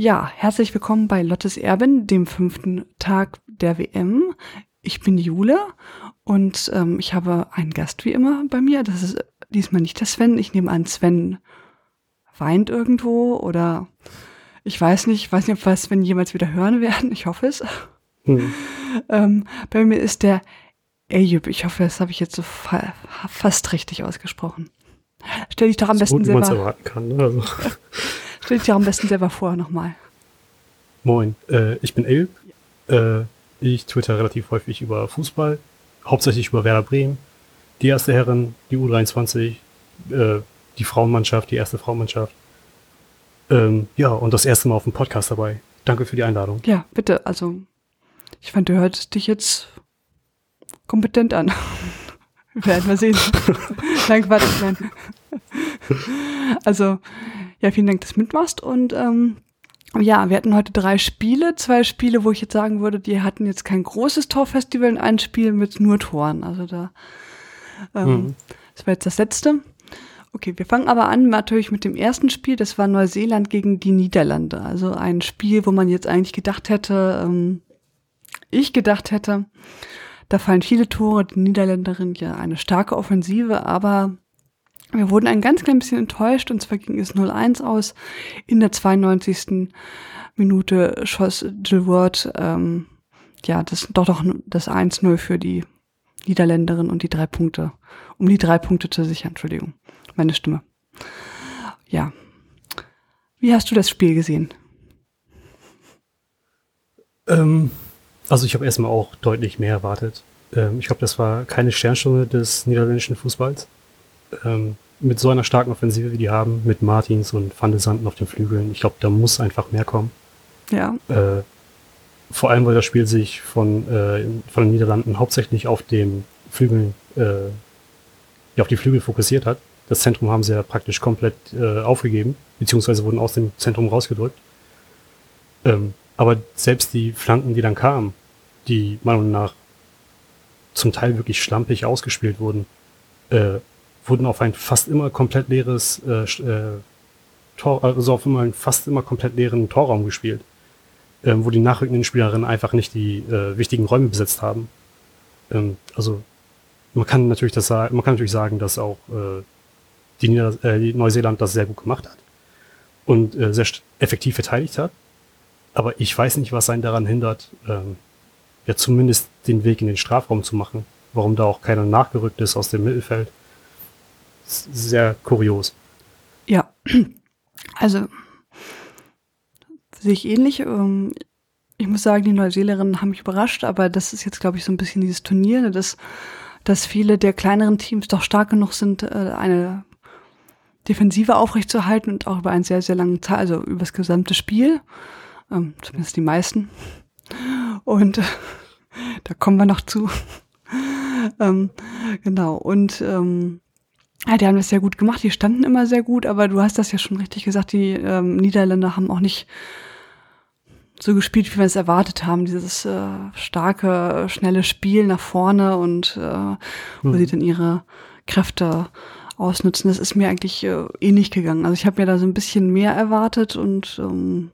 Ja, herzlich willkommen bei Lottes Erben, dem fünften Tag der WM. Ich bin Jule und ähm, ich habe einen Gast wie immer bei mir. Das ist diesmal nicht der Sven. Ich nehme an, Sven weint irgendwo oder ich weiß nicht, ich weiß nicht, ob wir Sven jemals wieder hören werden. Ich hoffe es. Hm. ähm, bei mir ist der Eyüp. Ich hoffe, das habe ich jetzt so fa fast richtig ausgesprochen. Stell dich doch am besten gut, selber. erwarten kann, ne? also. Stell dich am besten selber vor nochmal. Moin, äh, ich bin Eyüp. Äh, ich twitter relativ häufig über Fußball, hauptsächlich über Werder Bremen, die erste Herren, die U23, äh, die Frauenmannschaft, die erste Frauenmannschaft. Ähm, ja, und das erste Mal auf dem Podcast dabei. Danke für die Einladung. Ja, bitte. Also, ich fand, du hörst dich jetzt kompetent an. Wir werden mal sehen. nein, Quatsch, nein. also, ja, vielen Dank, dass du mitmachst. Und ähm, ja, wir hatten heute drei Spiele. Zwei Spiele, wo ich jetzt sagen würde, die hatten jetzt kein großes Torfestival und ein Spiel mit nur Toren. Also da, ähm, mhm. das war jetzt das letzte. Okay, wir fangen aber an natürlich mit dem ersten Spiel. Das war Neuseeland gegen die Niederlande. Also ein Spiel, wo man jetzt eigentlich gedacht hätte, ähm, ich gedacht hätte, da fallen viele Tore. Die Niederländerin ja eine starke Offensive, aber wir wurden ein ganz klein bisschen enttäuscht und zwar ging es 0-1 aus. In der 92. Minute schoss Jill ähm, ja, das doch doch das 1-0 für die Niederländerin und die drei Punkte, um die drei Punkte zu sichern, Entschuldigung, meine Stimme. Ja. Wie hast du das Spiel gesehen? Ähm, also ich habe erstmal auch deutlich mehr erwartet. Ähm, ich glaube, das war keine Sternstunde des niederländischen Fußballs ähm, mit so einer starken Offensive, wie die haben, mit Martins und Van de Sanden auf den Flügeln, ich glaube, da muss einfach mehr kommen. Ja. Äh, vor allem, weil das Spiel sich von, äh, von den Niederlanden hauptsächlich auf dem Flügel, äh, ja, auf die Flügel fokussiert hat. Das Zentrum haben sie ja praktisch komplett äh, aufgegeben, beziehungsweise wurden aus dem Zentrum rausgedrückt. Ähm, aber selbst die Flanken, die dann kamen, die meiner Meinung nach zum Teil wirklich schlampig ausgespielt wurden, äh, wurden auf ein fast immer komplett leeres äh, äh, Tor, also auf immer einen fast immer komplett leeren Torraum gespielt, ähm, wo die nachrückenden Spielerinnen einfach nicht die äh, wichtigen Räume besetzt haben. Ähm, also man kann natürlich das man kann natürlich sagen, dass auch äh, die, Nieder äh, Neuseeland das sehr gut gemacht hat und äh, sehr effektiv verteidigt hat. Aber ich weiß nicht, was einen daran hindert, ähm, ja zumindest den Weg in den Strafraum zu machen. Warum da auch keiner nachgerückt ist aus dem Mittelfeld sehr kurios. Ja, also sehe ich ähnlich. Ähm, ich muss sagen, die Neuseeländerinnen haben mich überrascht, aber das ist jetzt, glaube ich, so ein bisschen dieses Turnier, ne, dass, dass viele der kleineren Teams doch stark genug sind, äh, eine Defensive aufrechtzuerhalten und auch über einen sehr, sehr langen Zeit, also über das gesamte Spiel, ähm, zumindest die meisten. Und da kommen wir noch zu. ähm, genau. Und ja, die haben das sehr gut gemacht, die standen immer sehr gut, aber du hast das ja schon richtig gesagt, die ähm, Niederländer haben auch nicht so gespielt, wie wir es erwartet haben. Dieses äh, starke, schnelle Spiel nach vorne und äh, wo mhm. sie dann ihre Kräfte ausnutzen. Das ist mir eigentlich äh, ähnlich gegangen. Also ich habe mir da so ein bisschen mehr erwartet und ähm,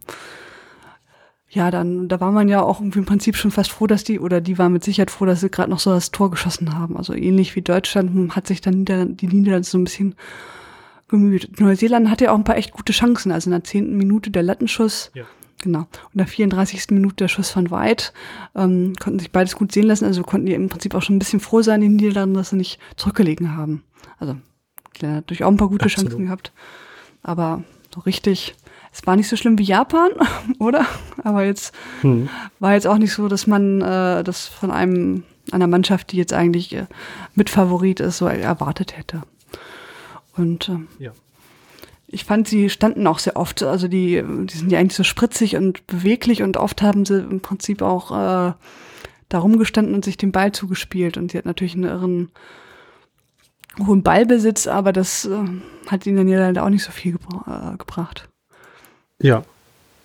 ja, dann, da war man ja auch irgendwie im Prinzip schon fast froh, dass die, oder die war mit Sicherheit froh, dass sie gerade noch so das Tor geschossen haben. Also ähnlich wie Deutschland hat sich dann Nieder die Niederlande so ein bisschen gemüht. Neuseeland hatte ja auch ein paar echt gute Chancen. Also in der zehnten Minute der Lattenschuss. Ja. Genau. Und in der 34. Minute der Schuss von Weit. Ähm, konnten sich beides gut sehen lassen. Also konnten die im Prinzip auch schon ein bisschen froh sein, die Niederlande, dass sie nicht zurückgelegen haben. Also, klar, natürlich auch ein paar gute Absolut. Chancen gehabt. Aber so richtig es war nicht so schlimm wie Japan, oder? Aber jetzt hm. war jetzt auch nicht so, dass man äh, das von einem einer Mannschaft, die jetzt eigentlich äh, Mitfavorit ist, so erwartet hätte. Und ähm, ja. ich fand, sie standen auch sehr oft, also die, die sind ja eigentlich so spritzig und beweglich und oft haben sie im Prinzip auch äh, darum gestanden und sich den Ball zugespielt. Und sie hat natürlich einen irren hohen Ballbesitz, aber das äh, hat ihnen ja leider auch nicht so viel gebra äh, gebracht. Ja,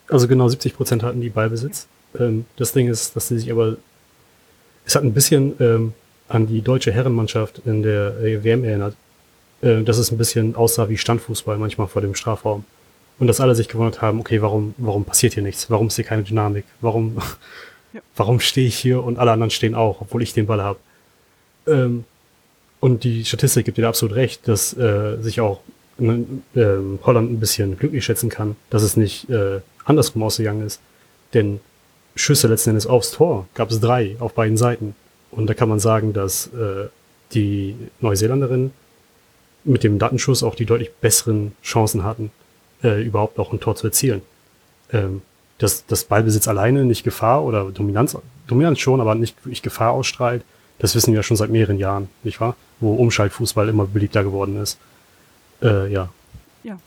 also genau 70 Prozent hatten die Ballbesitz. Ähm, das Ding ist, dass sie sich aber, es hat ein bisschen ähm, an die deutsche Herrenmannschaft in der äh, WM erinnert, äh, dass es ein bisschen aussah wie Standfußball manchmal vor dem Strafraum. Und dass alle sich gewundert haben, okay, warum, warum passiert hier nichts? Warum ist hier keine Dynamik? Warum, ja. warum stehe ich hier und alle anderen stehen auch, obwohl ich den Ball habe? Ähm, und die Statistik gibt dir absolut recht, dass äh, sich auch Holland ein bisschen glücklich schätzen kann, dass es nicht äh, andersrum ausgegangen ist. Denn Schüsse letzten Endes aufs Tor gab es drei auf beiden Seiten. Und da kann man sagen, dass äh, die Neuseeländerin mit dem Datenschuss auch die deutlich besseren Chancen hatten, äh, überhaupt auch ein Tor zu erzielen. Ähm, dass das Ballbesitz alleine nicht Gefahr oder Dominanz, Dominanz schon, aber nicht wirklich Gefahr ausstrahlt, das wissen wir schon seit mehreren Jahren, nicht wahr? Wo Umschaltfußball immer beliebter geworden ist. Äh, ja. Ja.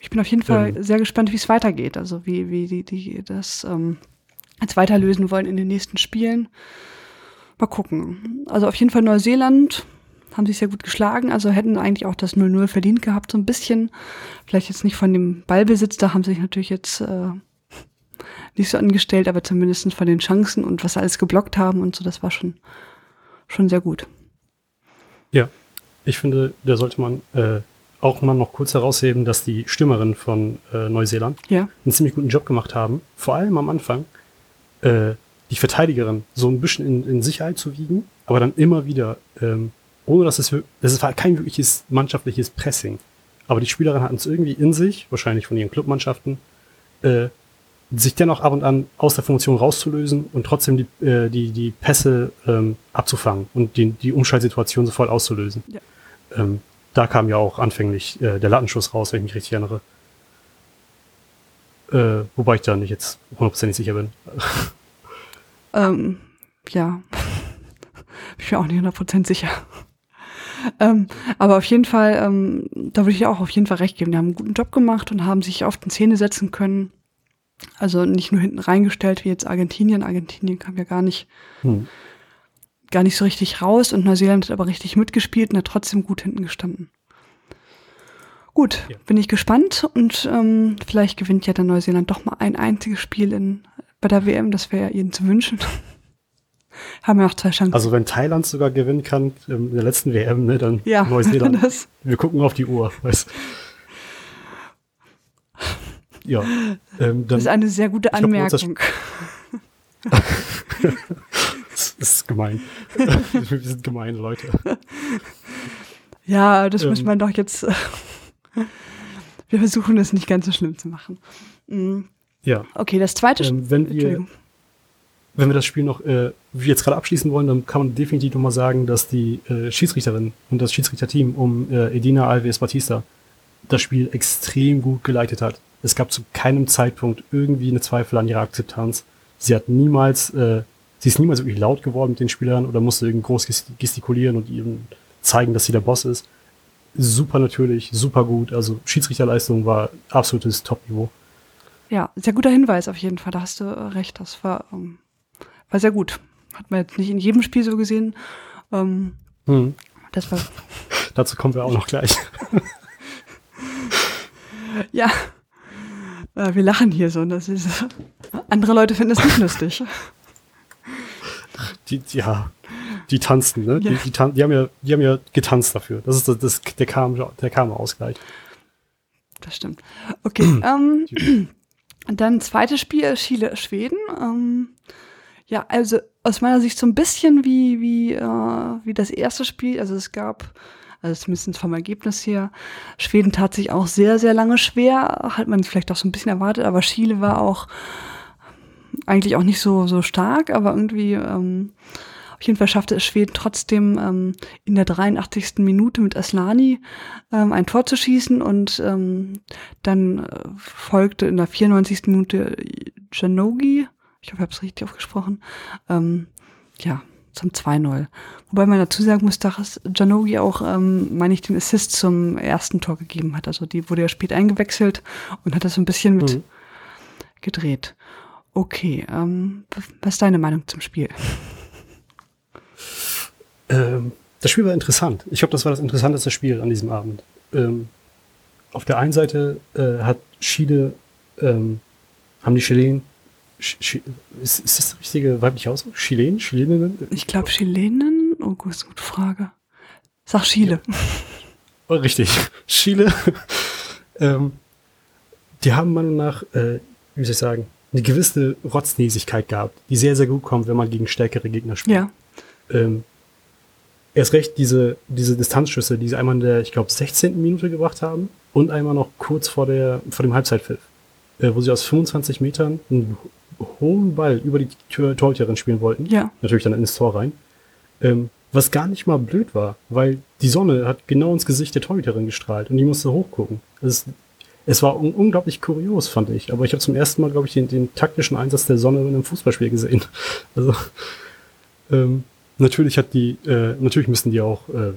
Ich bin auf jeden Fall ähm, sehr gespannt, wie es weitergeht. Also wie, wie die, die das ähm, jetzt weiterlösen wollen in den nächsten Spielen. Mal gucken. Also auf jeden Fall Neuseeland haben sich sehr gut geschlagen, also hätten eigentlich auch das 0-0 verdient gehabt, so ein bisschen. Vielleicht jetzt nicht von dem Ballbesitz, da haben sie sich natürlich jetzt äh, nicht so angestellt, aber zumindest von den Chancen und was sie alles geblockt haben und so, das war schon, schon sehr gut. Ja, ich finde, da sollte man äh, auch mal noch kurz herausheben, dass die Stürmerinnen von äh, Neuseeland ja. einen ziemlich guten Job gemacht haben, vor allem am Anfang, äh, die Verteidigerin so ein bisschen in, in Sicherheit zu wiegen, aber dann immer wieder ähm, ohne dass es, das war kein wirkliches mannschaftliches Pressing. Aber die Spielerinnen hatten es irgendwie in sich, wahrscheinlich von ihren Clubmannschaften, äh, sich dennoch ab und an aus der Funktion rauszulösen und trotzdem die, äh, die, die Pässe ähm, abzufangen und die, die Umschaltsituation sofort auszulösen. Ja. Ähm, da kam ja auch anfänglich äh, der Lattenschuss raus, wenn ich mich richtig erinnere. Äh, wobei ich da nicht jetzt hundertprozentig sicher bin. Ähm, ja. ich bin auch nicht hundertprozentig sicher ähm, aber auf jeden Fall, ähm, da würde ich auch auf jeden Fall recht geben. Die haben einen guten Job gemacht und haben sich oft in Szene setzen können. Also nicht nur hinten reingestellt wie jetzt Argentinien. Argentinien kam ja gar nicht, hm. gar nicht so richtig raus und Neuseeland hat aber richtig mitgespielt und hat trotzdem gut hinten gestanden. Gut, ja. bin ich gespannt und ähm, vielleicht gewinnt ja dann Neuseeland doch mal ein einziges Spiel in, bei der WM. Das wäre ja ihnen zu wünschen. haben wir noch zwei Chancen. Also wenn Thailand sogar gewinnen kann ähm, in der letzten WM, ne, dann ja, Neuseeland. Das wir gucken auf die Uhr. Weißt. Ja. Ähm, das ist eine sehr gute Anmerkung. Glaub, das, ist gemein. wir sind gemeine Leute. Ja, das ähm, muss man doch jetzt. wir versuchen das nicht ganz so schlimm zu machen. Mhm. Ja. Okay, das zweite. Ähm, wenn ihr wenn wir das Spiel noch äh, jetzt gerade abschließen wollen, dann kann man definitiv nochmal sagen, dass die äh, Schiedsrichterin und das Schiedsrichterteam um äh, Edina Alves Batista das Spiel extrem gut geleitet hat. Es gab zu keinem Zeitpunkt irgendwie eine Zweifel an ihrer Akzeptanz. Sie hat niemals, äh, sie ist niemals wirklich laut geworden mit den Spielern oder musste irgendwie groß gestikulieren und ihnen zeigen, dass sie der Boss ist. Super natürlich, super gut. Also Schiedsrichterleistung war absolutes Top-Niveau. Ja, sehr guter Hinweis auf jeden Fall. Da hast du äh, recht. Das war ähm, war sehr gut. Hat man jetzt nicht in jedem Spiel so gesehen. Ähm, hm. Das war. Dazu kommen wir auch noch gleich. ja. Äh, wir lachen hier so. Das ist, andere Leute finden es nicht lustig. Die, ja, die tanzen, ne? Ja. Die, die, tan die, haben ja, die haben ja getanzt dafür. Das ist das, das der Karma, der Karma-Ausgleich. Das stimmt. Okay. ähm, dann zweites Spiel, Chile, Schweden. Ähm, ja, also aus meiner Sicht so ein bisschen wie, wie, äh, wie das erste Spiel. Also es gab, also zumindest vom Ergebnis her, Schweden tat sich auch sehr, sehr lange schwer. Hat man vielleicht auch so ein bisschen erwartet, aber Chile war auch eigentlich auch nicht so, so stark, aber irgendwie, ähm, auf jeden Fall schaffte es Schweden trotzdem ähm, in der 83. Minute mit Aslani ähm, ein Tor zu schießen und ähm, dann äh, folgte in der 94. Minute Janogi ich hoffe, ich habe es richtig aufgesprochen, ähm, ja, zum 2-0. Wobei man dazu sagen muss, dass Janogi auch, ähm, meine ich, den Assist zum ersten Tor gegeben hat. Also die wurde ja spät eingewechselt und hat das so ein bisschen mit mhm. gedreht. Okay, ähm, was ist deine Meinung zum Spiel? Ähm, das Spiel war interessant. Ich glaube, das war das interessanteste Spiel an diesem Abend. Ähm, auf der einen Seite äh, hat Chile, ähm, haben die Chilenen ist, ist das der richtige weibliche Ausdruck? Chilen? Chileninnen? Ich glaube Chilenen. Oh, gut, ist eine gute Frage. Sag Chile. Oh, richtig. Chile, ähm, die haben meiner Meinung nach, äh, wie soll ich sagen, eine gewisse Rotznäsigkeit gehabt, die sehr, sehr gut kommt, wenn man gegen stärkere Gegner spielt. Ja. Ähm, erst recht diese, diese Distanzschüsse, die sie einmal in der, ich glaube, 16. Minute gebracht haben und einmal noch kurz vor, der, vor dem Halbzeitpfiff, äh, wo sie aus 25 Metern einen hohen Ball über die Tür Torhüterin spielen wollten. Ja. Natürlich dann ins Tor rein. Ähm, was gar nicht mal blöd war, weil die Sonne hat genau ins Gesicht der Torhüterin gestrahlt und die musste hochgucken. Es, es war un unglaublich kurios, fand ich. Aber ich habe zum ersten Mal, glaube ich, den, den taktischen Einsatz der Sonne in einem Fußballspiel gesehen. Also ähm, natürlich hat die, äh, natürlich müssen die auch äh,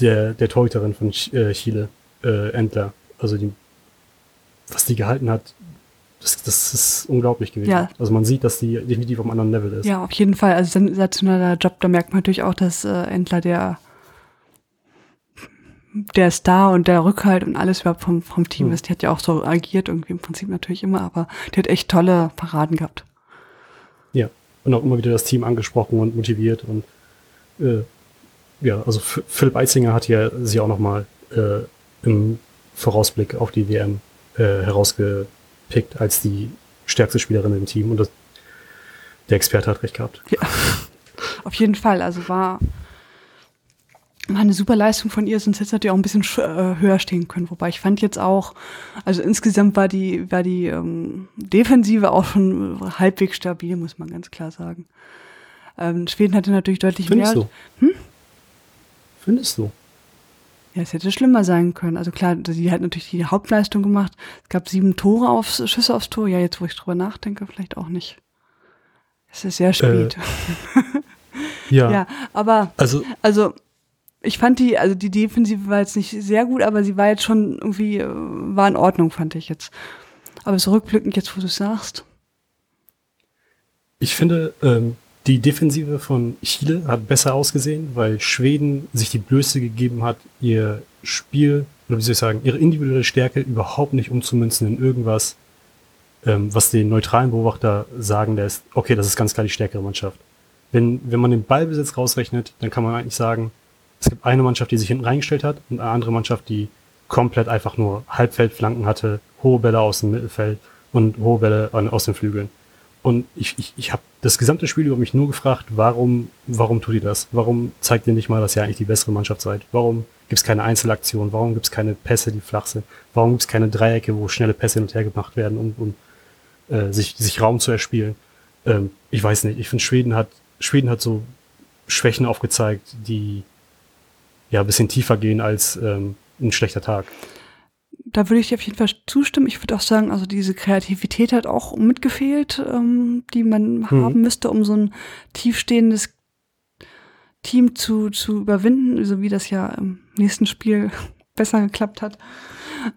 der, der Torhüterin von Ch äh, Chile, äh, Endler, also die, was die gehalten hat, das, das ist unglaublich gewesen. Ja. Also man sieht, dass die definitiv auf einem anderen Level ist. Ja, auf jeden Fall. Also sensationeller Job. Da merkt man natürlich auch, dass äh, Endler der der Star und der Rückhalt und alles überhaupt vom, vom Team Hm. ist. Die hat ja auch so agiert, irgendwie im Prinzip natürlich immer, aber die hat echt tolle Paraden gehabt. Ja, und auch immer wieder das Team angesprochen und motiviert und äh, ja, also F Philipp Eitzinger hat ja sie auch nochmal äh, im Vorausblick auf die WM äh, herausgepickt als die stärkste Spielerin im Team und das, der Experte hat recht gehabt. Ja. Auf jeden Fall. Also war, war eine super Leistung von ihr, sonst hätte sie natürlich auch ein bisschen sch- äh, höher stehen können. Wobei ich fand jetzt auch, also insgesamt war die, war die ähm, Defensive auch schon halbwegs stabil, muss man ganz klar sagen. Ähm, Schweden hatte natürlich deutlich Findest mehr. du? Findest du? Ja, es hätte schlimmer sein können. Also klar, sie hat natürlich die Hauptleistung gemacht. Es gab sieben Tore aufs, Schüsse aufs Tor. Ja, jetzt wo ich drüber nachdenke, vielleicht auch nicht. Es ist sehr spät. Ja. ja, aber Also Also, ich fand die, also die Defensive war jetzt nicht sehr gut, aber sie war jetzt schon irgendwie, äh, war in Ordnung, fand ich jetzt. Aber so rückblickend jetzt, wo du es sagst. Ich finde, ähm, die Defensive von Chile hat besser ausgesehen, weil Schweden sich die Blöße gegeben hat, ihr Spiel, oder wie soll ich sagen, ihre individuelle Stärke überhaupt nicht umzumünzen in irgendwas, ähm, was den neutralen Beobachter sagen lässt, okay, das ist ganz klar die stärkere Mannschaft. Wenn, wenn man den Ballbesitz rausrechnet, dann kann man eigentlich sagen, es gibt eine Mannschaft, die sich hinten reingestellt hat und eine andere Mannschaft, die komplett einfach nur Halbfeldflanken hatte, hohe Bälle aus dem Mittelfeld und hohe Bälle aus den Flügeln. Und ich, ich, ich habe das gesamte Spiel über mich nur gefragt, warum, warum tut ihr das? Warum zeigt ihr nicht mal, dass ihr eigentlich die bessere Mannschaft seid? Warum gibt es keine Einzelaktion? Warum gibt es keine Pässe, die flach sind? Warum gibt es keine Dreiecke, wo schnelle Pässe hin und her gemacht werden, um, um äh, sich, sich Raum zu erspielen? Ähm, ich weiß nicht. Ich finde, Schweden hat, Schweden hat so Schwächen aufgezeigt, die ja ein bisschen tiefer gehen als ähm, ein schlechter Tag. Da würde ich dir auf jeden Fall zustimmen. Ich würde auch sagen, also diese Kreativität hat auch mitgefehlt, ähm, die man haben müsste, um so ein tiefstehendes Team zu, zu überwinden, so wie das ja im nächsten Spiel besser geklappt hat.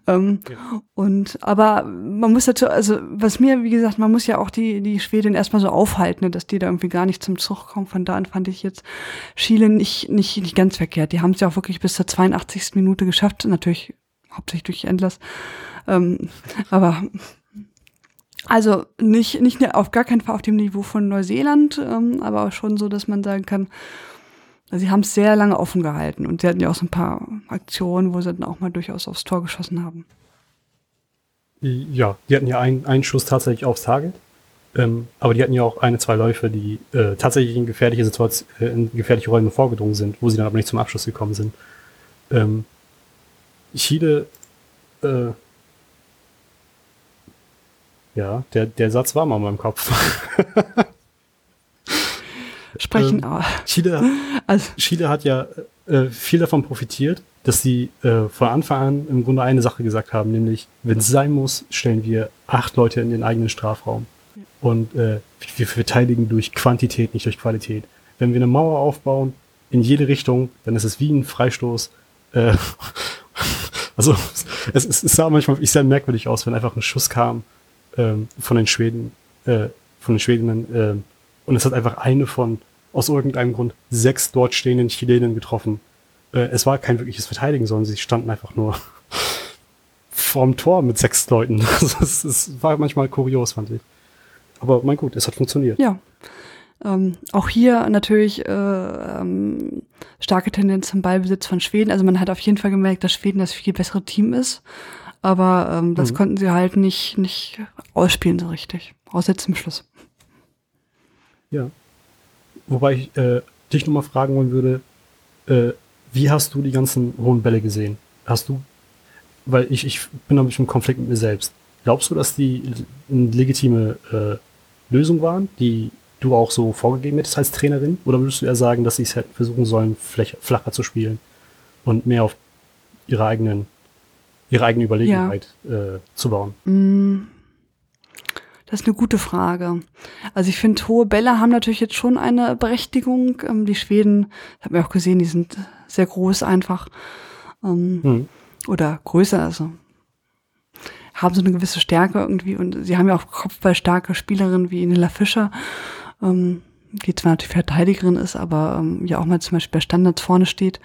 Ähm, Ja. Und aber man muss dazu, also was mir, wie gesagt, man muss ja auch die, die Schwedin erstmal so aufhalten, ne, dass die da irgendwie gar nicht zum Zug kommen. Von da an fand ich jetzt Chile nicht, nicht, nicht ganz verkehrt. Die haben es ja auch wirklich bis zur 82. Minute geschafft, natürlich hauptsächlich durch Endless. Ähm, aber also nicht, nicht ne- auf gar keinen Fall auf dem Niveau von Neuseeland, ähm, aber auch schon so, dass man sagen kann, sie haben es sehr lange offen gehalten und sie hatten ja auch so ein paar Aktionen, wo sie dann auch mal durchaus aufs Tor geschossen haben. Ja, die hatten ja einen, einen Schuss tatsächlich aufs Target. Ähm, aber die hatten ja auch eine, zwei Läufe, die äh, tatsächlich in gefährliche Situationen, äh, in gefährliche Räume vorgedrungen sind, wo sie dann aber nicht zum Abschluss gekommen sind. Ähm, Chile, äh, ja, der, der Satz war mal in meinem Kopf. Sprechen, Ähm, Chile, also, Chile hat ja äh, viel davon profitiert, dass sie äh, von Anfang an im Grunde eine Sache gesagt haben, nämlich, wenn es sein muss, stellen wir acht Leute in den eigenen Strafraum. Und äh, wir verteidigen durch Quantität, nicht durch Qualität. Wenn wir eine Mauer aufbauen, in jede Richtung, dann ist es wie ein Freistoß. Äh, also es, es, es sah manchmal wirklich sehr merkwürdig aus, wenn einfach ein Schuss kam ähm, von den Schweden, äh, von den Schwedinnen, ähm, und es hat einfach eine von, aus irgendeinem Grund, sechs dort stehenden Chilenen getroffen. Äh, es war kein wirkliches Verteidigen, sondern sie standen einfach nur vorm Tor mit sechs Leuten. Also es, es war manchmal kurios, fand ich. Aber mein gut, es hat funktioniert. ja. Ähm, auch hier natürlich äh, ähm, starke Tendenz zum Ballbesitz von Schweden. Also man hat auf jeden Fall gemerkt, dass Schweden das viel bessere Team ist. Aber ähm, das mhm. konnten sie halt nicht, nicht ausspielen so richtig. Außer zum Schluss. Ja. Wobei ich äh, dich nochmal fragen wollen würde, äh, wie hast du die ganzen hohen Bälle gesehen? Hast du, weil ich, ich bin da ein bisschen im Konflikt mit mir selbst. Glaubst du, dass die eine legitime äh, Lösung waren, die du auch so vorgegeben hättest als Trainerin? Oder würdest du eher sagen, dass sie es hätten versuchen sollen, flacher zu spielen und mehr auf ihre eigenen, ihre eigene Überlegenheit ja. äh, zu bauen? Mm. Das ist eine gute Frage. Also ich finde, hohe Bälle haben natürlich jetzt schon eine Berechtigung. Ähm, die Schweden, habe ich auch gesehen, die sind sehr groß einfach. Ähm, hm. Oder größer, also haben so eine gewisse Stärke irgendwie. Und sie haben ja auch kopfballstarke Spielerinnen wie Nilla Fischer, ähm, die zwar natürlich Verteidigerin ist, aber ähm, ja auch mal zum Beispiel bei Standards vorne steht.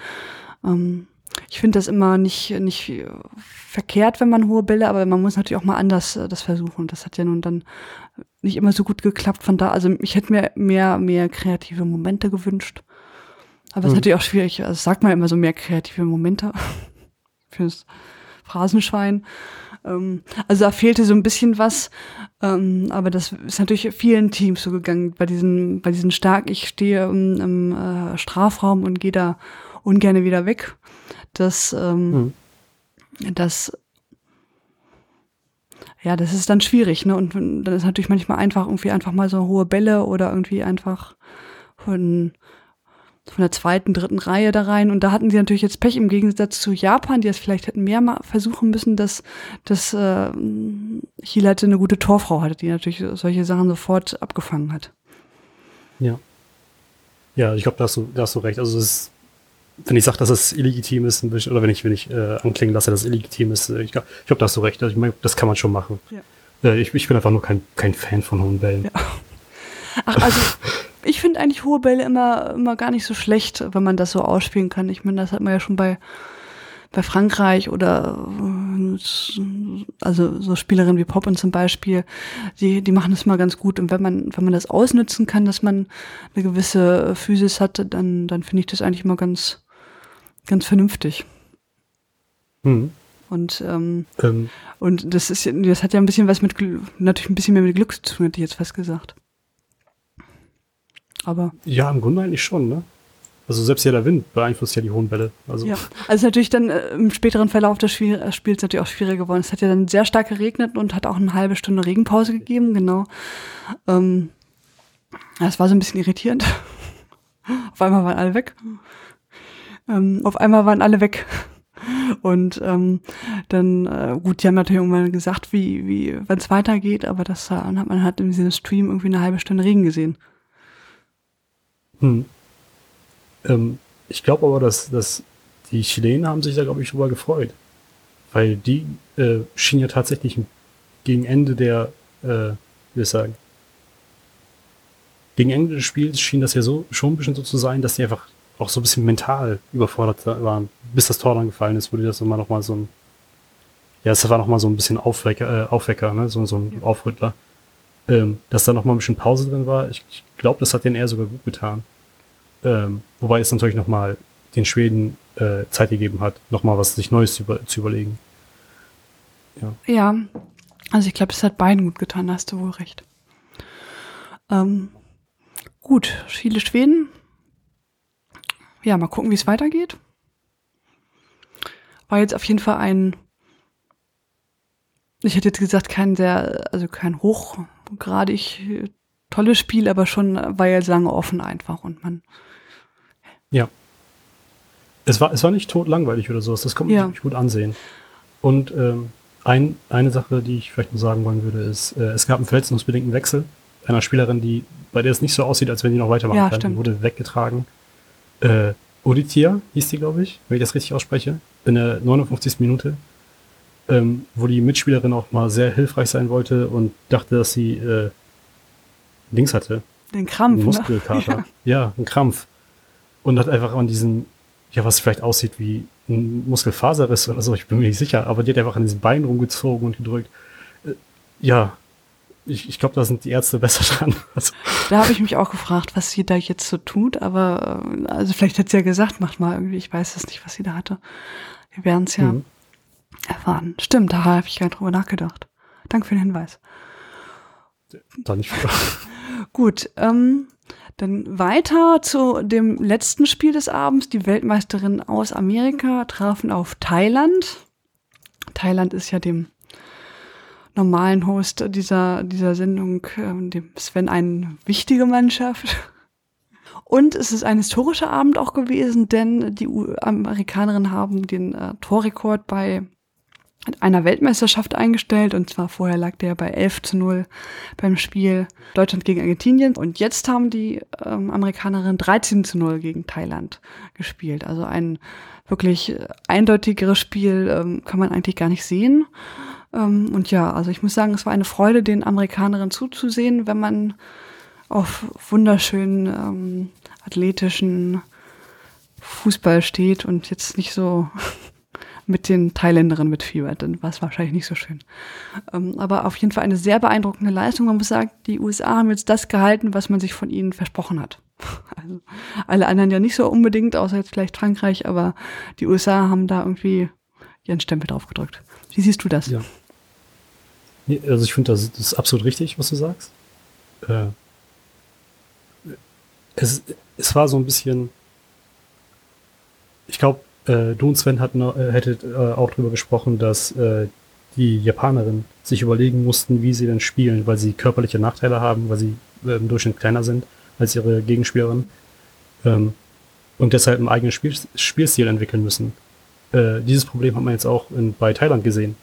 Ähm, ich finde das immer nicht, nicht verkehrt, wenn man hohe Bälle, aber man muss natürlich auch mal anders äh, das versuchen. Das hat ja nun dann nicht immer so gut geklappt. Von da, also ich hätte mir mehr, mehr kreative Momente gewünscht. Aber es mhm. ist natürlich auch schwierig. Also sagt man immer so mehr kreative Momente fürs Phrasenschwein. Ähm, also da fehlte so ein bisschen was. Ähm, aber das ist natürlich vielen Teams so gegangen. Bei diesen, bei diesen stark, ich stehe im, im äh, Strafraum und gehe da ungern wieder weg dass, ähm, mhm. dass ja, das ist dann schwierig, ne? Und dann ist natürlich manchmal einfach irgendwie einfach mal so hohe Bälle oder irgendwie einfach von, von der zweiten, dritten Reihe da rein. Und da hatten sie natürlich jetzt Pech im Gegensatz zu Japan, die es vielleicht hätten mehr mal versuchen müssen, dass, dass äh, Chile hatte eine gute Torfrau hatte, die natürlich solche Sachen sofort abgefangen hat. Ja. Ja, ich glaube, da, hast du, da hast du recht. Also ist wenn ich sage, dass es illegitim ist, oder wenn ich, wenn ich äh, anklingen lasse, dass es illegitim ist, äh, ich glaube, ich glaub, da hast du recht. Also ich meine, das kann man schon machen. Ja. Äh, ich, ich bin einfach nur kein, kein Fan von hohen Bällen. Ja. Ach, also ich finde eigentlich hohe Bälle immer, immer gar nicht so schlecht, wenn man das so ausspielen kann. Ich meine, das hat man ja schon bei, bei Frankreich oder also so Spielerinnen wie Poppen zum Beispiel, die, die machen das mal ganz gut. Und wenn man, wenn man das ausnutzen kann, dass man eine gewisse Physis hat, dann, dann finde ich das eigentlich immer ganz, ganz vernünftig. Mhm. Und, ähm, ähm. und das ist das hat ja ein bisschen was mit natürlich ein bisschen mehr mit Glück zu tun, hätte ich jetzt fast gesagt. Aber. Ja, im Grunde eigentlich schon, ne? Also selbst ja der Wind beeinflusst ja die hohen Bälle. Also. Ja, also natürlich dann äh, im späteren Verlauf des Spiel, äh, Spiels natürlich auch schwieriger geworden. Es hat ja dann sehr stark geregnet und hat auch eine halbe Stunde Regenpause gegeben, genau. Ähm, das war so ein bisschen irritierend. Auf einmal waren alle weg. Ähm, auf einmal waren alle weg. Und ähm, dann, äh, gut, die haben natürlich irgendwann gesagt, wie, wie, wenn es weitergeht, aber das äh, hat man halt im Sinne Stream irgendwie eine halbe Stunde Regen gesehen. Hm. Ähm, ich glaube aber, dass, dass die Chilenen haben sich da, glaube ich, drüber gefreut. Weil die äh, schienen ja tatsächlich gegen Ende der, äh, wie ich sagen, gegen Ende des Spiels schien das ja so schon ein bisschen so zu sein, dass die einfach auch so ein bisschen mental überfordert waren. Bis das Tor dann gefallen ist, wurde das immer noch mal so ein, ja, es war noch mal so ein bisschen Aufwecker, äh, Aufwecker, ne, so, so ein Aufrüttler. Ähm, dass da noch mal ein bisschen Pause drin war. Ich, ich glaube, das hat denen eher sogar gut getan. Ähm, wobei es natürlich nochmal den Schweden äh, Zeit gegeben hat, nochmal was sich Neues zu, über, zu überlegen. Ja. ja, also ich glaube, es hat beiden gut getan, da hast du wohl recht. Ähm, gut, Chile, Schweden. Ja, mal gucken, wie es weitergeht. War jetzt auf jeden Fall ein, ich hätte jetzt gesagt, kein sehr, also kein hochgradig tolles Spiel, aber schon war ja lange offen einfach und man ja. Es war, es war nicht tot langweilig oder sowas. Das kommt ja. sich gut ansehen. Und ähm, ein, eine Sache, die ich vielleicht noch sagen wollen würde, ist, äh, es gab einen verletzungsbedingten Wechsel einer Spielerin, die, bei der es nicht so aussieht, als wenn die noch weitermachen ja, kann. Stimmt. Die wurde weggetragen. Äh, Oditia hieß die, glaube ich, wenn ich das richtig ausspreche, in der 59. Minute, ähm, wo die Mitspielerin auch mal sehr hilfreich sein wollte und dachte, dass sie äh, Dings hatte. Den Krampf. Einen Muskelkater. Ne? Ja. ja, einen Krampf und hat einfach an diesen, ja, was vielleicht aussieht wie ein Muskelfaserriss oder so, ich bin mir nicht sicher, aber die hat einfach an diesen Beinen rumgezogen und gedrückt. Äh, ja, ich, ich glaube, da sind die Ärzte besser dran. Also. Da habe ich mich auch gefragt, was sie da jetzt so tut, aber äh, also vielleicht hat sie ja gesagt, macht mal irgendwie, ich weiß es nicht, was sie da hatte. Wir werden es ja mhm. erfahren. Stimmt, da habe ich gar nicht drüber nachgedacht. Danke für den Hinweis. Da nicht. Gut, ähm, dann weiter zu dem letzten Spiel des Abends. Die Weltmeisterinnen aus Amerika trafen auf Thailand. Thailand ist ja dem normalen Host dieser, dieser Sendung, äh, dem Sven, eine wichtige Mannschaft. Und es ist ein historischer Abend auch gewesen, denn die Amerikanerinnen haben den äh, Torrekord bei einer Weltmeisterschaft eingestellt. Und zwar vorher lag der bei 11 zu 0 beim Spiel Deutschland gegen Argentinien. Und jetzt haben die ähm, Amerikanerinnen 13 zu 0 gegen Thailand gespielt. Also ein wirklich eindeutigeres Spiel ähm, kann man eigentlich gar nicht sehen. Ähm, und ja, also ich muss sagen, es war eine Freude, den Amerikanerinnen zuzusehen, wenn man auf wunderschönen ähm, athletischen Fußball steht und jetzt nicht so mit den Thailänderinnen mitfiebert, dann war es wahrscheinlich nicht so schön. Ähm, aber auf jeden Fall eine sehr beeindruckende Leistung. Man muss sagen, die USA haben jetzt das gehalten, was man sich von ihnen versprochen hat. Also alle anderen ja nicht so unbedingt, außer jetzt vielleicht Frankreich, aber die USA haben da irgendwie ihren Stempel drauf gedrückt. Wie siehst du das? Ja. Also ich finde, das, das, ist absolut richtig, was du sagst. Äh, es, es war so ein bisschen, ich glaube, äh, du und Sven hatten, äh, hättet äh, auch darüber gesprochen, dass äh, die Japanerinnen sich überlegen mussten, wie sie denn spielen, weil sie körperliche Nachteile haben, weil sie äh, im Durchschnitt kleiner sind als ihre Gegenspielerin ähm, und deshalb einen eigenen Spiel, Spielstil entwickeln müssen. Äh, dieses Problem hat man jetzt auch in, bei Thailand gesehen.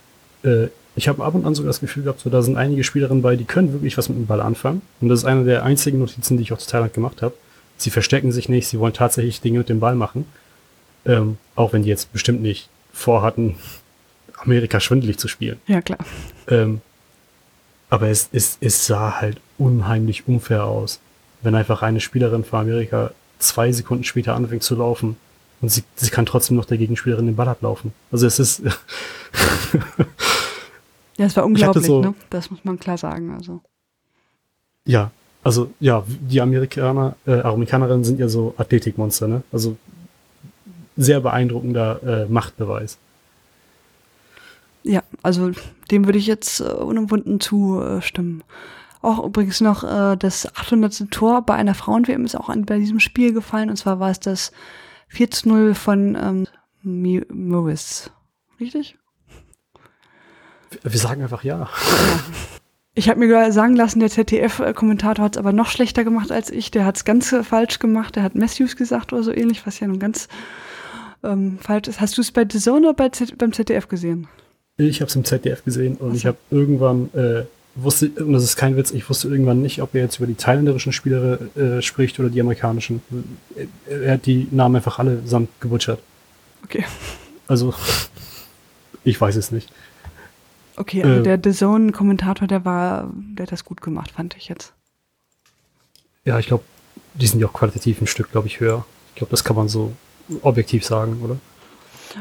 Äh, ich habe ab und an so das Gefühl gehabt, so, da sind einige Spielerinnen bei, die können wirklich was mit dem Ball anfangen. Und das ist eine der einzigen Notizen, die ich auch zu Thailand gemacht habe. Sie verstecken sich nicht, sie wollen tatsächlich Dinge mit dem Ball machen. Ähm, auch wenn die jetzt bestimmt nicht vorhatten, Amerika schwindelig zu spielen. Ja, klar. Ähm, aber es, es, es sah halt unheimlich unfair aus, wenn einfach eine Spielerin von Amerika zwei Sekunden später anfängt zu laufen und sie, sie kann trotzdem noch der Gegenspielerin den Ball ablaufen. Also es ist. ja, es war unglaublich, so, ne? Das muss man klar sagen. Also. Ja, also ja, die Amerikaner, äh, Amerikanerinnen sind ja so Athletikmonster, ne? Also sehr beeindruckender äh, Machtbeweis. Ja, also dem würde ich jetzt äh, unumwunden zustimmen. Auch übrigens noch äh, das 800. Tor bei einer Frauen-WM ist auch an, bei diesem Spiel gefallen. Und zwar war es das 4 zu 0 von ähm, Morris. Richtig? Wir sagen einfach ja. ja. Ich habe mir sagen lassen, der ZDF-Kommentator hat es aber noch schlechter gemacht als ich. Der hat es ganz falsch gemacht. Der hat Matthews gesagt oder so ähnlich, was ja nun ganz ähm, falsch ist. Hast du es bei The Zone oder bei Z beim ZDF gesehen? Ich habe es im ZDF gesehen und also. ich habe irgendwann äh, wusste, und das ist kein Witz, ich wusste irgendwann nicht, ob er jetzt über die thailänderischen Spieler äh, spricht oder die amerikanischen. Er, er, hat die Namen einfach alle samt gebutschert. Okay. Also, ich weiß es nicht. Okay, also äh, der The Zone-Kommentator, der war, der hat das gut gemacht, fand ich jetzt. Ja, ich glaube, die sind ja auch qualitativ ein Stück, glaube ich, höher. Ich glaube, das kann man so objektiv sagen, oder?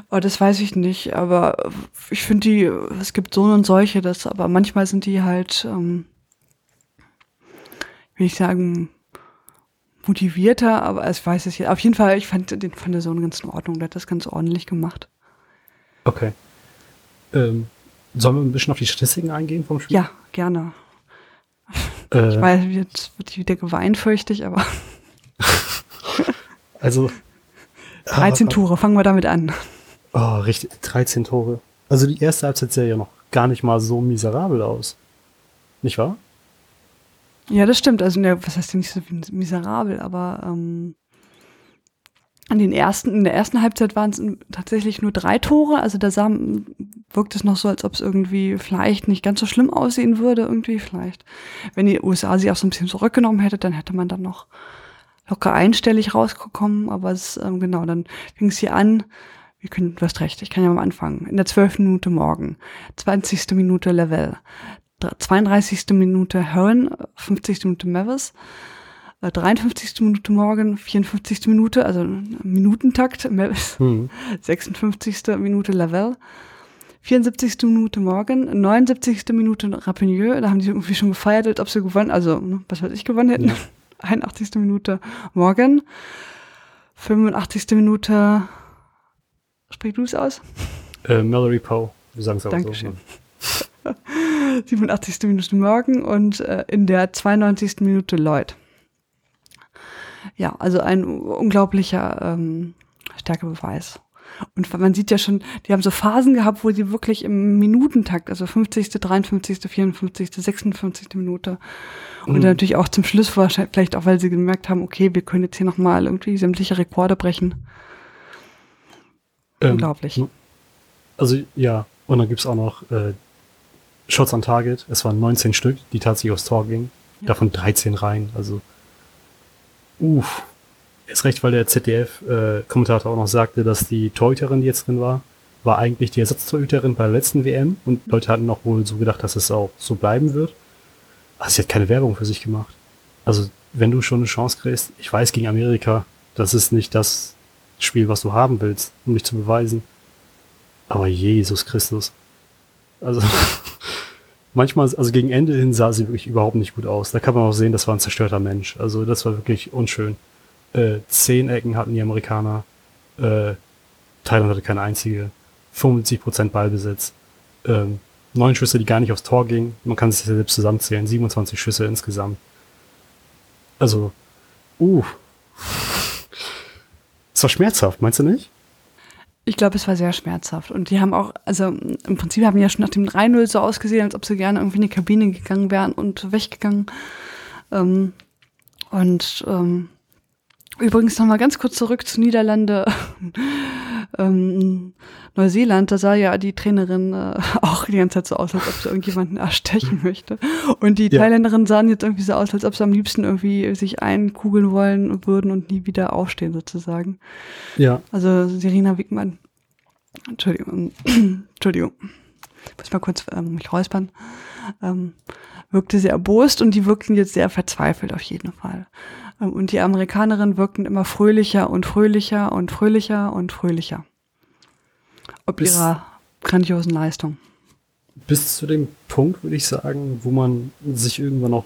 Oh, das weiß ich nicht, aber ich finde die, es gibt so und solche, das, aber manchmal sind die halt, ähm, will ich sagen, motivierter, aber es weiß es ja. Auf jeden Fall, ich fand den von der Sohn ganz in Ordnung, der hat das ganz ordentlich gemacht. Okay. Ähm, sollen wir ein bisschen auf die Statistiken eingehen vom Spiel? Ja, gerne. Äh, ich weiß, jetzt wird wieder geweint, fürchte ich, aber. also, 13 Tore, fangen wir damit an. Oh, richtig, 13 Tore. Also die erste Halbzeit sah ja noch gar nicht mal so miserabel aus. Nicht wahr? Ja, das stimmt. Also, ne, was heißt denn nicht so miserabel, aber ähm, an den ersten, in der ersten Halbzeit waren es tatsächlich nur drei Tore. Also da sah, wirkt es noch so, als ob es irgendwie vielleicht nicht ganz so schlimm aussehen würde, irgendwie vielleicht. Wenn die USA sie auch so ein bisschen zurückgenommen hätte, dann hätte man dann noch locker einstellig rausgekommen, aber es, ähm, genau, dann fing es hier an. Wir können, du hast recht, ich kann ja mal anfangen. In der 12. Minute morgen, 20. Minute Level, 32. Minute Hearn, 50. Minute Mavis, 53. Äh, Minute morgen, 54. Minute, also Minutentakt, Mavis, mhm. 56. Minute Level, 74. Minute Morgan, 79. Minute Rapinieu, da haben die irgendwie schon gefeiert, als ob sie gewonnen, also ne, was weiß ich gewonnen hätten. Ja. 81. Minute Morgan, 85. Minute, sprich du es aus? Äh, Mallory Poe, wir sagen es auch Dankeschön. so. 87. Minute Morgan und äh, in der 92. Minute Lloyd. Ja, also ein unglaublicher ähm, Stärkebeweis. Und man sieht ja schon, die haben so Phasen gehabt, wo sie wirklich im Minutentakt, also 50., 53., 54., 56. Minute und mhm. dann natürlich auch zum Schluss wahrscheinlich, vielleicht auch, weil sie gemerkt haben, okay, wir können jetzt hier nochmal irgendwie sämtliche Rekorde brechen. Ähm, Unglaublich. Also ja, und dann gibt's auch noch äh, Shots on Target. Es waren 19 Stück, die tatsächlich aufs Tor gingen. Ja. Davon 13 rein. Also, uff. Ist recht, weil der ZDF-Kommentator äh, auch noch sagte, dass die Torhüterin, die jetzt drin war, war eigentlich die Ersatztorhüterin bei der letzten WM und Leute hatten noch wohl so gedacht, dass es auch so bleiben wird. Aber sie hat keine Werbung für sich gemacht. Also, wenn du schon eine Chance kriegst, ich weiß gegen Amerika, das ist nicht das Spiel, was du haben willst, um dich zu beweisen. Aber Jesus Christus. Also, manchmal, also gegen Ende hin sah sie wirklich überhaupt nicht gut aus. Da kann man auch sehen, das war ein zerstörter Mensch. Also, das war wirklich unschön. Äh, zehn Ecken hatten die Amerikaner. Äh, Thailand hatte keine einzige. 75% Ballbesitz. Ähm, neun Schüsse, die gar nicht aufs Tor gingen. Man kann sich ja selbst zusammenzählen. 27 Schüsse insgesamt. Also, uh. Es war schmerzhaft, meinst du nicht? Ich glaube, es war sehr schmerzhaft. Und die haben auch, also im Prinzip haben die ja schon nach dem 3-0 so ausgesehen, als ob sie gerne irgendwie in die Kabine gegangen wären und weggegangen. Ähm, und ähm, Übrigens nochmal ganz kurz zurück zu Niederlande, ähm, Neuseeland. Da sah ja die Trainerin äh, auch die ganze Zeit so aus, als ob sie irgendjemanden erstechen möchte. Und die ja. Thailänderin sahen jetzt irgendwie so aus, als ob sie am liebsten irgendwie sich einkugeln wollen würden und nie wieder aufstehen sozusagen. Ja. Also Serena Wickmann. Entschuldigung. Entschuldigung. Ich muss mal kurz ähm, mich räuspern. Ähm, wirkte sehr erbost und die wirkten jetzt sehr verzweifelt auf jeden Fall. Ähm, und die Amerikanerinnen wirkten immer fröhlicher und fröhlicher und fröhlicher und fröhlicher. Ob bis, ihrer grandiosen Leistung. Bis zu dem Punkt, würde ich sagen, wo man sich irgendwann noch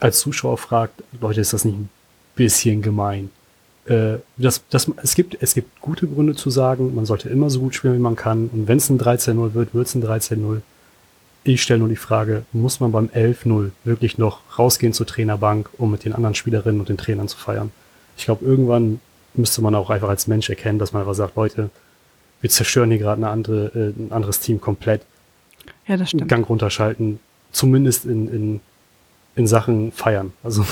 als Zuschauer fragt, Leute, ist das nicht ein bisschen gemein? Äh, das, das, es, gibt, es gibt gute Gründe zu sagen, man sollte immer so gut spielen, wie man kann. Und wenn es ein 13-0 wird, wird es ein 13-0. Ich stelle nur die Frage, muss man beim 11-0 wirklich noch rausgehen zur Trainerbank, um mit den anderen Spielerinnen und den Trainern zu feiern? Ich glaube, irgendwann müsste man auch einfach als Mensch erkennen, dass man einfach sagt, Leute, wir zerstören hier gerade eine andere, äh, ein anderes Team komplett. Ja, das stimmt. Gang runterschalten, zumindest in, in, in Sachen feiern. Also.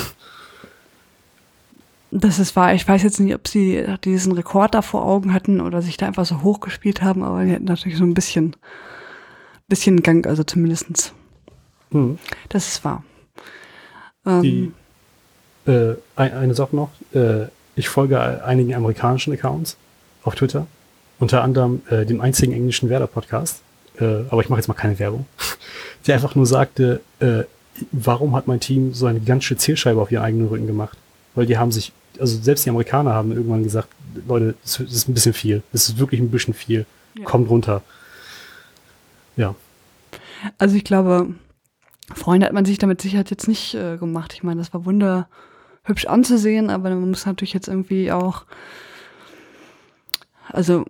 Das ist wahr. Ich weiß jetzt nicht, ob sie diesen Rekord da vor Augen hatten oder sich da einfach so hochgespielt haben, aber die hätten natürlich so ein bisschen bisschen Gang, also zumindestens. Hm. Das ist wahr. Die, ähm, äh, eine Sache noch. Äh, ich folge einigen amerikanischen Accounts auf Twitter. Unter anderem äh, dem einzigen englischen Werder-Podcast. Äh, aber ich mache jetzt mal keine Werbung. Der einfach nur sagte, äh, warum hat mein Team so eine gigantische Zielscheibe auf ihren eigenen Rücken gemacht? Weil die haben sich, also selbst die Amerikaner haben irgendwann gesagt, Leute, das ist ein bisschen viel. Das ist wirklich ein bisschen viel. Ja. Kommt runter. Ja. Also ich glaube, Freunde hat man sich damit sicher jetzt nicht äh, gemacht. Ich meine, das war wunder hübsch anzusehen, aber man muss natürlich jetzt irgendwie auch, also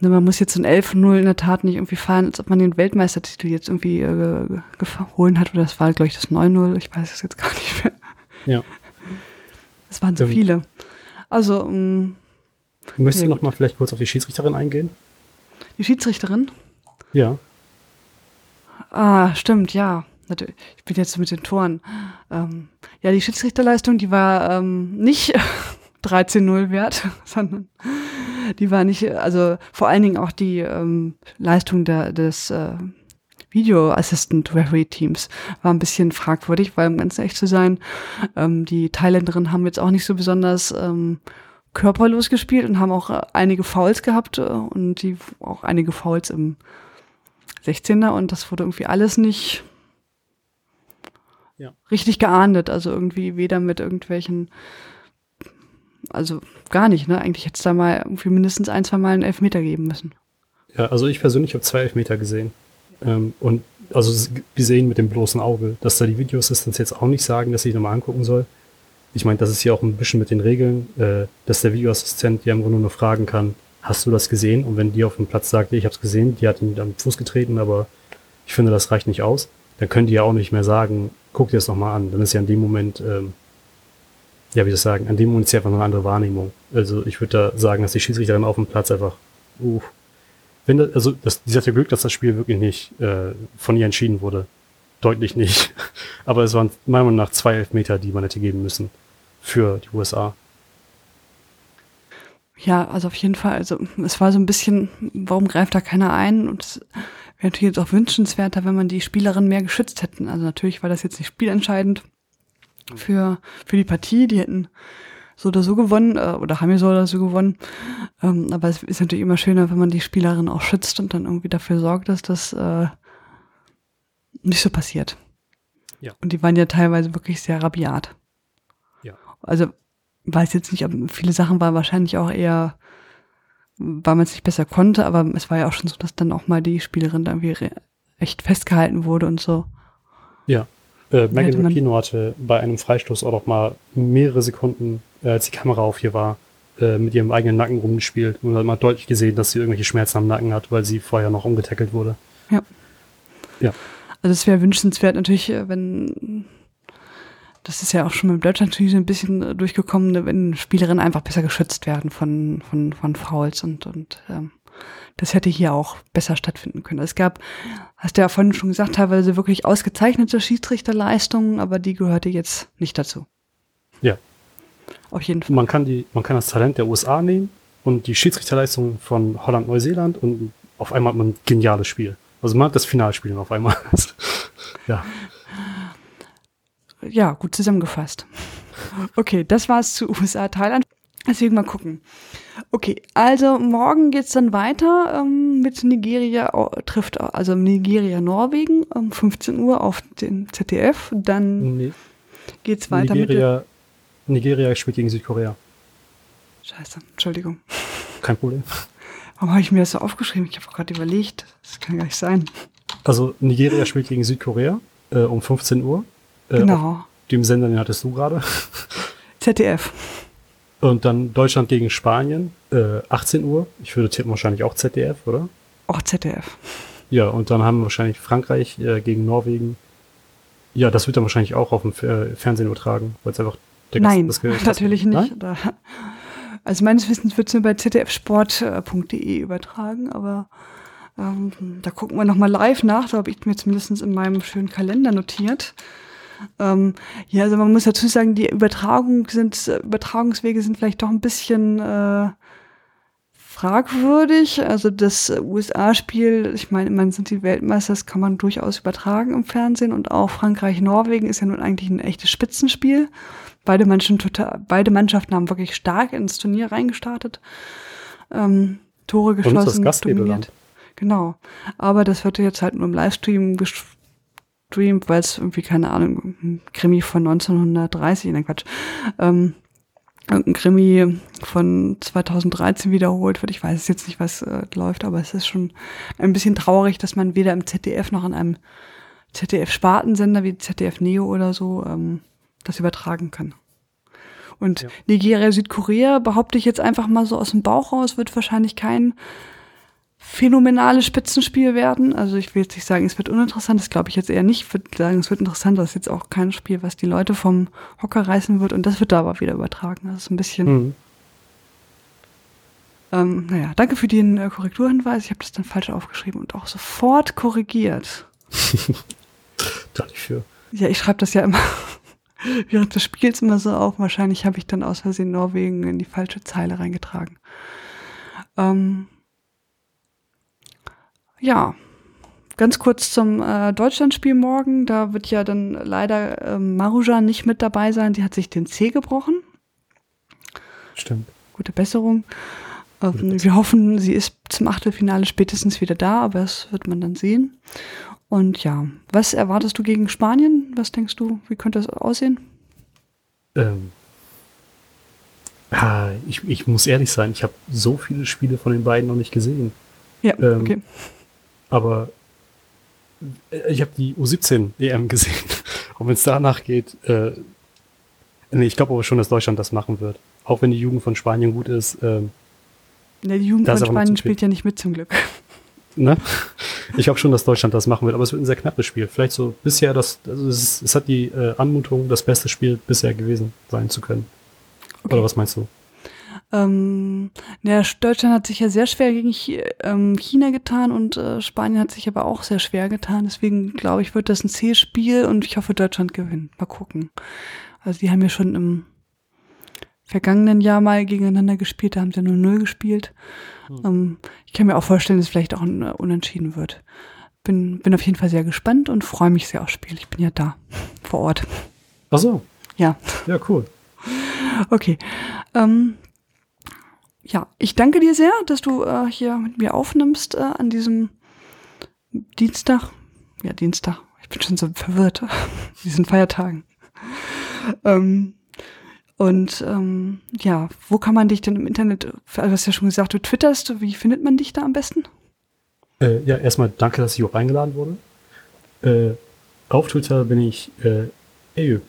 ne, man muss jetzt ein 11-0 in der Tat nicht irgendwie feiern, als ob man den Weltmeistertitel jetzt irgendwie äh, geholt hat. Oder das war, glaube ich, das 9-0. Ich weiß es jetzt gar nicht mehr. Ja. Es waren so viele. Also, ähm, Möchtest du noch mal vielleicht kurz auf die Schiedsrichterin eingehen? Die Schiedsrichterin? Ja. Ah, stimmt, ja. Ich bin jetzt mit den Toren. Ähm, ja, die Schiedsrichterleistung, die war ähm, nicht 13-0 wert, sondern die war nicht, also vor allen Dingen auch die ähm, Leistung der, des äh, Video Assistant Referee Teams war ein bisschen fragwürdig, weil um ganz echt zu sein, ähm, die Thailänderinnen haben jetzt auch nicht so besonders ähm, körperlos gespielt und haben auch äh, einige Fouls gehabt äh, und die auch einige Fouls im 16er und das wurde irgendwie alles nicht ja. richtig geahndet. Also irgendwie weder mit irgendwelchen, also gar nicht, ne? Eigentlich hätte es da mal irgendwie mindestens ein, zwei Mal einen Elfmeter geben müssen. Ja, also ich persönlich habe zwei Elfmeter gesehen. Ähm, und also gesehen mit dem bloßen Auge, dass da die Videoassistants jetzt auch nicht sagen, dass ich nochmal angucken soll. Ich meine, das ist ja auch ein bisschen mit den Regeln, äh, dass der Videoassistent ja im Grunde nur fragen kann, hast du das gesehen? Und wenn die auf dem Platz sagt, ich habe es gesehen, die hat ihn am Fuß getreten, aber ich finde, das reicht nicht aus, dann können die ja auch nicht mehr sagen, guck dir das nochmal an. Dann ist ja in dem Moment, ähm, ja, wie ich sagen, an dem Moment ist ja einfach eine andere Wahrnehmung. Also ich würde da sagen, dass die Schiedsrichterin auf dem Platz einfach, uh, wenn das, also das, die hatte Glück, dass das Spiel wirklich nicht äh, von ihr entschieden wurde. Deutlich nicht. Aber es waren meiner Meinung nach zwei Elfmeter, die man hätte geben müssen für die USA. Ja, also auf jeden Fall. Also es war so ein bisschen, warum greift da keiner ein? Und es wäre natürlich jetzt auch wünschenswerter, wenn man die Spielerin mehr geschützt hätten. Also natürlich war das jetzt nicht spielentscheidend für, für die Partie. Die hätten so oder so gewonnen äh, oder haben ja so oder so gewonnen. Ähm, aber es ist natürlich immer schöner, wenn man die Spielerin auch schützt und dann irgendwie dafür sorgt, dass das äh, nicht so passiert. Ja. Und die waren ja teilweise wirklich sehr rabiat. Ja. Also weiß jetzt nicht, ob viele Sachen waren wahrscheinlich auch eher, weil man es nicht besser konnte, aber es war ja auch schon so, dass dann auch mal die Spielerin da irgendwie echt festgehalten wurde und so. Ja. Äh, Megan Rapino hatte bei einem Freistoß auch noch mal mehrere Sekunden, äh, als die Kamera auf ihr war, äh, mit ihrem eigenen Nacken rumgespielt und hat mal deutlich gesehen, dass sie irgendwelche Schmerzen am Nacken hat, weil sie vorher noch umgetackelt wurde. Ja. Ja. Also es wäre wünschenswert natürlich, äh, wenn das ist ja auch schon mit Deutschland natürlich ein bisschen äh, durchgekommen, ne, wenn Spielerinnen einfach besser geschützt werden von, von, von Fouls und, und ähm, das hätte hier auch besser stattfinden können. Es gab, hast du ja vorhin schon gesagt, teilweise wirklich ausgezeichnete Schiedsrichterleistungen, aber die gehörte jetzt nicht dazu. Ja. Auf jeden Fall. Man kann, die, man kann das Talent der USA nehmen und die Schiedsrichterleistung von Holland, Neuseeland und auf einmal hat man ein geniales Spiel. Also man hat das Finalspiel auf einmal. ja ja, gut zusammengefasst. Okay, das war's zu USA, Thailand. Deswegen mal gucken. Okay, also morgen geht's dann weiter ähm, mit Nigeria trifft also Nigeria Norwegen um 15 Uhr auf den ZDF. Dann nee. geht's weiter Nigeria, mit Nigeria spielt gegen Südkorea. Scheiße, Entschuldigung. Kein Problem. Warum habe ich mir das so aufgeschrieben? Ich habe gerade überlegt. Das kann gar nicht sein. Also Nigeria spielt gegen Südkorea äh, um 15 Uhr. Äh, genau. Dem Sender, den hattest du gerade. ZDF. Und dann Deutschland gegen Spanien, äh, 18 Uhr. Ich würde tippen wahrscheinlich auch ZDF, oder? Auch ZDF. Ja, und dann haben wir wahrscheinlich Frankreich äh, gegen Norwegen. Ja, das wird dann wahrscheinlich auch auf dem äh, Fernsehen übertragen, weil es einfach der Nein, das, das natürlich nicht. Nein? also meines Wissens wird es nur bei zdfsport.de übertragen, aber ähm, da gucken wir nochmal live nach. Da habe ich mir zumindest in meinem schönen Kalender notiert. Ähm, ja, also man muss dazu sagen, die Übertragung sind, Übertragungswege sind vielleicht doch ein bisschen äh, fragwürdig. Also das USA-Spiel, ich meine, man sind die Weltmeister, das kann man durchaus übertragen im Fernsehen und auch Frankreich-Norwegen ist ja nun eigentlich ein echtes Spitzenspiel. Beide Mannschaften, total, beide Mannschaften haben wirklich stark ins Turnier reingestartet. Ähm, Tore geschossen, dominiert. Genau. Aber das wird jetzt halt nur im Livestream gestreamt, weil es irgendwie, keine Ahnung, ein Krimi von 1930, nein Quatsch, ähm, irgendein Krimi von 2013 wiederholt wird. Ich weiß jetzt nicht, was äh, läuft, aber es ist schon ein bisschen traurig, dass man weder im ZDF noch an einem ZDF-Spartensender wie ZDF Neo oder so ähm, das übertragen kann. Und ja. Nigeria, Südkorea, behaupte ich jetzt einfach mal so aus dem Bauch raus, wird wahrscheinlich kein phänomenales Spitzenspiel werden. Also ich will jetzt nicht sagen, es wird uninteressant, das glaube ich jetzt eher nicht. Ich würde sagen, es wird interessant, das ist jetzt auch kein Spiel, was die Leute vom Hocker reißen wird und das wird da aber wieder übertragen. Das ist ein bisschen. Mhm. Ähm, naja, danke für den äh, Korrekturhinweis. Ich habe das dann falsch aufgeschrieben und auch sofort korrigiert. Danke für. Ja, ich schreibe das ja immer während des Spiels immer so auf. Wahrscheinlich habe ich dann aus Versehen Norwegen in die falsche Zeile reingetragen. Ähm, ja, ganz kurz zum äh, Deutschlandspiel morgen. Da wird ja dann leider äh, Marujan nicht mit dabei sein. Die hat sich den C gebrochen. Stimmt. Gute Besserung. Ähm, wir hoffen, sie ist zum Achtelfinale spätestens wieder da, aber das wird man dann sehen. Und ja, was erwartest du gegen Spanien? Was denkst du, wie könnte das aussehen? Ähm, ah, ich, ich muss ehrlich sein, ich habe so viele Spiele von den beiden noch nicht gesehen. Ja, ähm, okay. Aber äh, ich habe die U17 EM gesehen. Und wenn es danach geht, äh, nee, ich glaube aber schon, dass Deutschland das machen wird. Auch wenn die Jugend von Spanien gut ist. Ähm, nee, die Jugend von Spanien spielt ja nicht mit zum Glück. Ne? Ich glaube schon, dass Deutschland das machen wird, aber es wird ein sehr knappes Spiel. Vielleicht so bisher das, also es, es hat die äh, Anmutung, das beste Spiel bisher gewesen sein zu können. Okay. Oder was meinst du? Ähm, ja, Deutschland hat sich ja sehr schwer gegen ähm, China getan und äh, Spanien hat sich aber auch sehr schwer getan. Deswegen glaube ich, wird das ein C-Spiel und ich hoffe, Deutschland gewinnt. Mal gucken. Also die haben ja schon im vergangenen Jahr mal gegeneinander gespielt, da haben sie 0-0 gespielt. Hm. Ähm, ich kann mir auch vorstellen, dass es vielleicht auch ein uh, Unentschieden wird. Bin, bin auf jeden Fall sehr gespannt und freue mich sehr aufs Spiel. Ich bin ja da, vor Ort. Ach so. Ja. Ja, cool. Okay. Ähm, ja, ich danke dir sehr, dass du äh, hier mit mir aufnimmst äh, an diesem Dienstag. Ja, Dienstag. Ich bin schon so verwirrt. diesen Feiertagen. Ähm, und ähm, ja, wo kann man dich denn im Internet, also du hast ja schon gesagt, du twitterst, wie findet man dich da am besten? Äh, ja, erstmal danke, dass ich auch eingeladen wurde. Äh, auf Twitter bin ich äh, Eyüp.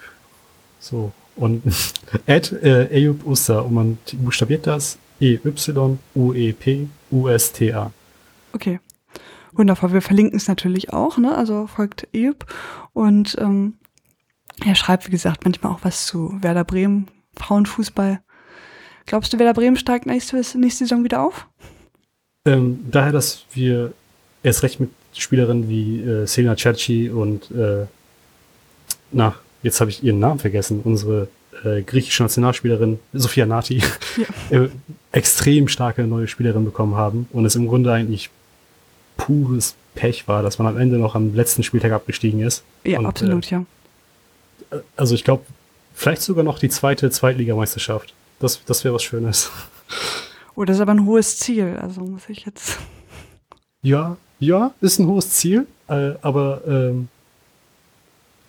So. Und at äh, Eyüp Usta. Und man buchstabiert das E-Y-U-E-P-U-S-T-A. Okay. Wundervoll. Wir verlinken es natürlich auch, ne? Also folgt Eyüp. Und ähm, er schreibt, wie gesagt, manchmal auch was zu Werder Bremen, Frauenfußball. Glaubst du, Werder Bremen steigt nächste, nächste Saison wieder auf? Ähm, daher, dass wir erst recht mit Spielerinnen wie äh, Selina Cerci und äh, na, jetzt habe ich ihren Namen vergessen, unsere äh, griechische Nationalspielerin Sophia Nati ja. äh, extrem starke neue Spielerin bekommen haben und es im Grunde eigentlich pures Pech war, dass man am Ende noch am letzten Spieltag abgestiegen ist. Ja, und, absolut, äh, ja. Also ich glaube, vielleicht sogar noch die zweite Zweitligameisterschaft. Das, das wäre was Schönes. Oh, das ist aber ein hohes Ziel, also muss ich jetzt. Ja, ja, ist ein hohes Ziel, äh, aber ähm,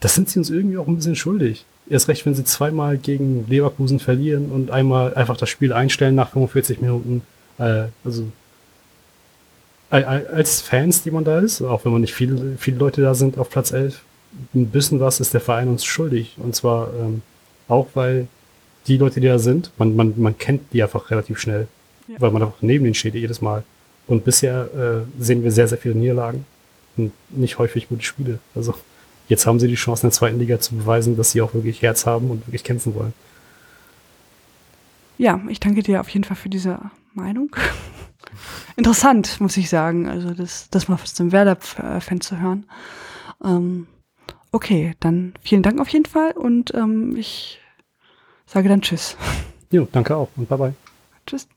das sind sie uns irgendwie auch ein bisschen schuldig. Erst recht, wenn sie zweimal gegen Leverkusen verlieren und einmal einfach das Spiel einstellen nach 45 Minuten. Äh, also als Fans, die man da ist, auch wenn man nicht viele, viele Leute da sind auf Platz 11, ein bisschen was ist der Verein uns schuldig. Und zwar ähm, auch, weil die Leute, die da sind, man, man, man kennt die einfach relativ schnell, ja. weil man einfach neben denen steht jedes Mal. Und bisher äh, sehen wir sehr, sehr viele Niederlagen und nicht häufig gute Spiele. Also jetzt haben sie die Chance in der zweiten Liga zu beweisen, dass sie auch wirklich Herz haben und wirklich kämpfen wollen. Ja, ich danke dir auf jeden Fall für diese Meinung. Interessant, muss ich sagen. Also das, das mal von einem Werder-Fan zu hören. Ähm, okay, dann vielen Dank auf jeden Fall und ähm, ich sage dann Tschüss. Jo, danke auch und bye bye. Tschüss.